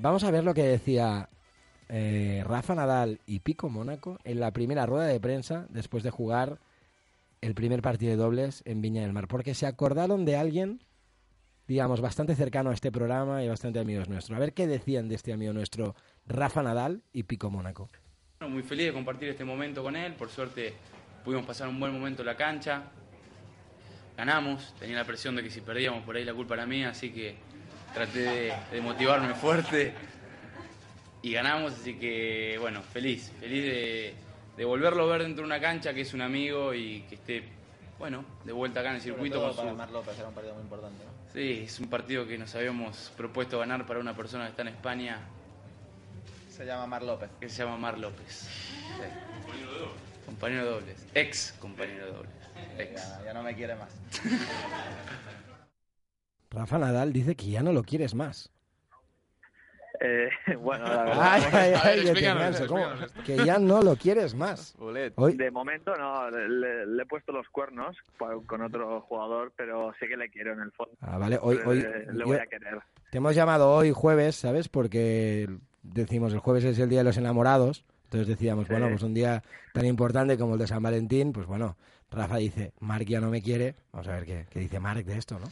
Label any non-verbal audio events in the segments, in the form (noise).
Vamos a ver lo que decía eh, Rafa Nadal y Pico Mónaco en la primera rueda de prensa después de jugar el primer partido de dobles en Viña del Mar, porque se acordaron de alguien, digamos, bastante cercano a este programa y bastante amigos nuestros. A ver qué decían de este amigo nuestro, Rafa Nadal y Pico Mónaco. muy feliz de compartir este momento con él, por suerte pudimos pasar un buen momento en la cancha, ganamos, tenía la presión de que si perdíamos por ahí la culpa era mía, así que traté de, motivarme fuerte y ganamos, así que bueno, feliz, feliz de, de, volverlo a ver dentro de una cancha que es un amigo y que esté, bueno, de vuelta acá en el circuito. Con para Mar López era un partido muy importante. Sí, es un partido que nos habíamos propuesto ganar para una persona que está en España. Se llama Mar López. Que se llama Mar López. Compañero de dobles. Compañero de dobles. Ex compañero de dobles. Ya, ya no me quiere más. (laughs) Rafa Nadal dice que ya no lo quieres más. Eh, (laughs) bueno, la verdad. que ya no lo quieres más. (laughs) Hoy... De momento no, le, he puesto los cuernos con otro jugador, pero sí que le quiero en el fondo. Ah, vale, hoy, hoy le, voy a querer. Te hemos llamado hoy jueves, ¿sabes? Porque decimos el jueves es el día de los enamorados. Entonces decíamos, bueno, pues un día tan importante como el de San Valentín, pues bueno, Rafa dice, Mark ya no me quiere. Vamos a ver qué, qué dice Mark de esto, ¿no?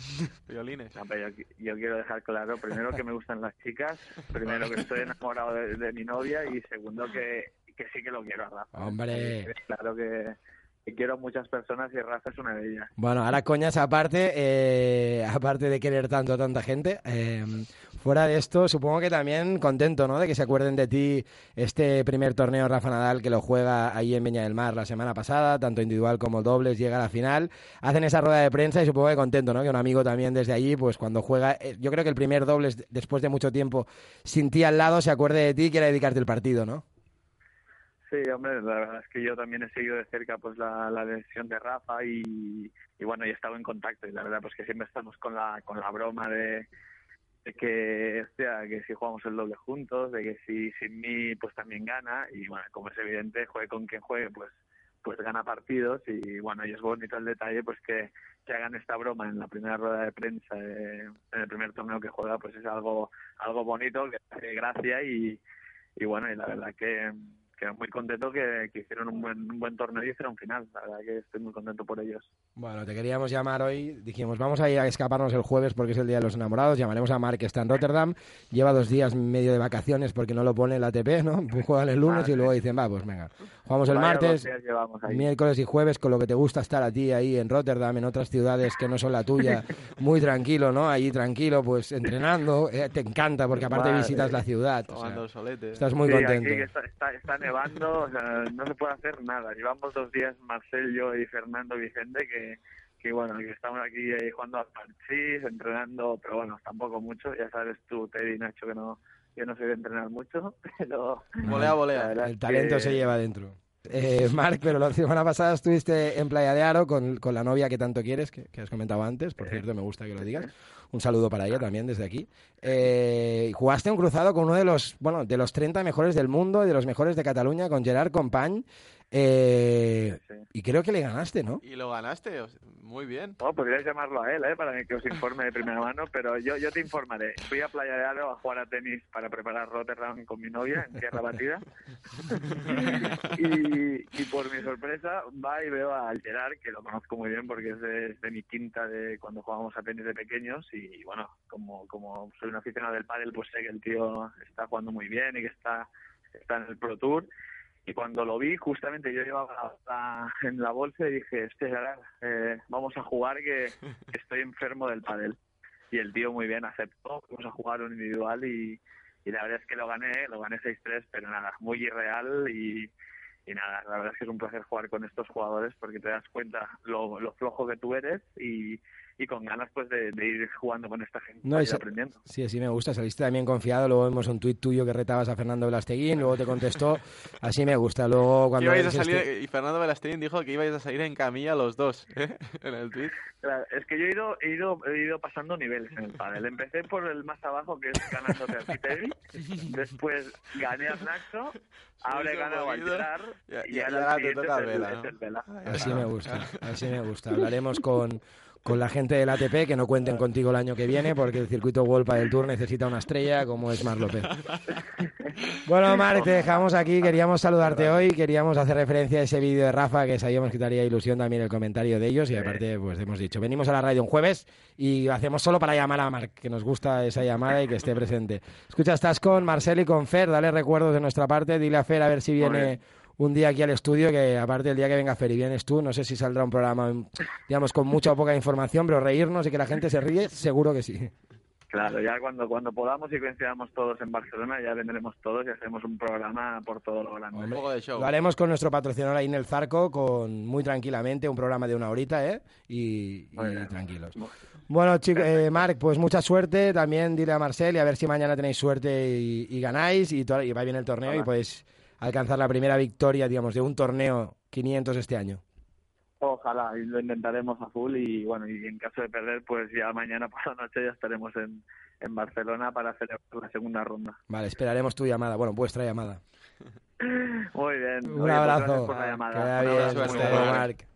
Violines. yo, quiero dejar claro, primero, que me gustan las chicas, primero, que estoy enamorado de, mi novia y segundo, que, que, sí que lo quiero a Rafa. Hombre. Claro que, quiero a muchas personas y Rafa es una de ellas. Bueno, ahora coñas aparte, eh, aparte de querer tanto a tanta gente, eh, fuera de esto, supongo que también contento, ¿no? De que se acuerden de ti este primer torneo Rafa Nadal que lo juega ahí en Viña del Mar la semana pasada, tanto individual como dobles, llega a la final, hacen esa rueda de prensa y supongo que contento, ¿no? Que un amigo también desde allí, pues cuando juega, eh, yo creo que el primer dobles después de mucho tiempo sin ti al lado se acuerde de ti y quiere dedicarte el partido, ¿no? Sí, hombre, la verdad es que yo también he seguido de cerca pues la, la lesión de Rafa y, y bueno, he estado en contacto y la verdad pues que siempre estamos con la, con la broma de de que, sea, que si jugamos el doble juntos, de que si sin mí pues también gana y bueno, como es evidente, juegue con quien juegue, pues pues gana partidos y bueno, y es bonito el detalle pues que, que hagan esta broma en la primera rueda de prensa en el primer torneo que juega, pues es algo algo bonito, que hace gracia y, y bueno, y la verdad que quedo muy contento que, hicieron un buen, buen torneo y hicieron final. La verdad que estoy muy contento por ellos. Bueno, te queríamos llamar hoy. Dijimos, vamos a ir a escaparnos el jueves porque es el Día de los Enamorados. Llamaremos a Mark, que está en Rotterdam. Lleva dos días medio de vacaciones porque no lo pone el ATP, ¿no? (laughs) Juegan el lunes y luego dicen, va, pues venga. Jugamos el martes, miércoles y jueves con lo que te gusta estar a ti ahí en Rotterdam, en otras ciudades que no son la tuya. (laughs) Muy tranquilo, ¿no? Allí tranquilo, pues entrenando. Eh, te encanta porque aparte visitas la ciudad. estás muy contento. está nevando, o sea, no se puede hacer nada. Llevamos dos días Marcel, yo y Fernando Vicente que, que bueno, que estamos aquí eh, jugando al parchís, entrenando, pero bueno, tampoco mucho. Ya sabes tú, Teddy Nacho, que no, yo no soy de entrenar mucho, (laughs) pero... Volea, volea. El talento se lleva dentro. Eh, Marc, pero la semana pasada estuviste en Playa de Aro con, con la novia que tanto quieres, que, que, has comentado antes, por cierto, me gusta que lo digas. Un saludo para ella también desde aquí. Eh, jugaste un cruzado con uno de los, bueno, de los 30 mejores del mundo y de los mejores de Cataluña, con Gerard Compañ. Eh, y creo que le ganaste, ¿no? Y lo ganaste, muy bien. Oh, podrías llamarlo a él, ¿eh? Para que os informe de primera mano, pero yo, yo te informaré. Fui a Playa de Aro a jugar a tenis para preparar Rotterdam con mi novia en tierra batida. (laughs) y, y, por mi sorpresa, va y veo a Gerard, que lo conozco muy bien porque es de, mi quinta de cuando jugábamos a tenis de pequeños. Y bueno, como, como soy un aficionado del pádel, pues sé que el tío está jugando muy bien y que está, está en el Pro Tour y cuando lo vi, justamente yo llevaba en la bolsa y dije, este eh, vamos a jugar que, (laughs) estoy enfermo del padel. Y el tío muy bien aceptó, vamos a jugar un individual y, y la verdad es que lo gané, lo gané 6-3, pero nada, muy irreal y, y nada, la verdad es que es un placer jugar con estos jugadores porque te das cuenta lo, lo flojo que tú eres y, y con ganas pues de, ir jugando con esta gente y aprendiendo. Sí, así me gusta, saliste también confiado, luego vemos un tuit tuyo que retabas a Fernando Velasteguín, luego te contestó, (laughs) así me gusta. Luego cuando Y Fernando Velasteguín dijo que ibais a salir en camilla los dos ¿eh? (laughs) en el tuit. es que yo he ido, he ido, he ido pasando niveles en el panel. Empecé por el más abajo que es ganándote a Citeri, (laughs) después gané a Naxo, ahora he ganado a Gerard y, ahora te toca Vela, Así me gusta, así me gusta. Hablaremos con con la gente del ATP, que no cuenten contigo el año que viene, porque el circuito World del Tour necesita una estrella como es Mar López. Bueno, Marc, te dejamos aquí. Queríamos saludarte hoy, queríamos hacer referencia a ese vídeo de Rafa, que sabíamos que te haría ilusión también el comentario de ellos, y aparte, pues hemos dicho, venimos a la radio un jueves y hacemos solo para llamar a Marc, que nos gusta esa llamada y que esté presente. Escucha, estás con Marcel y con Fer, dale recuerdos de nuestra parte, dile a Fer a ver si viene un día aquí al estudio, que aparte el día que venga Fer y vienes tú, no sé si saldrá un programa, digamos, con mucha o poca información, pero reírnos y que la gente se ríe, seguro que sí. Claro, ya cuando cuando podamos y coincidamos todos en Barcelona, ya vendremos todos y hacemos un programa por todo lo grande. Un poco de show. Lo haremos con nuestro patrocinador ahí en el Zarco, con muy tranquilamente, un programa de una horita, ¿eh? Y, y tranquilos. Bueno, chicos, eh, Marc, pues mucha suerte. También dile a Marcel y a ver si mañana tenéis suerte y, y ganáis y, to- y va bien el torneo y Hola. Alcanzar la primera victoria, digamos, de un torneo 500 este año. Ojalá, y lo intentaremos a full y bueno, y en caso de perder, pues ya mañana (laughs) por la noche ya estaremos en, en Barcelona para celebrar la segunda ronda. Vale, esperaremos tu llamada, bueno, vuestra llamada. (laughs) Muy bien. Un Oye, pues abrazo. por la llamada. Bien, hasta luego. Marc.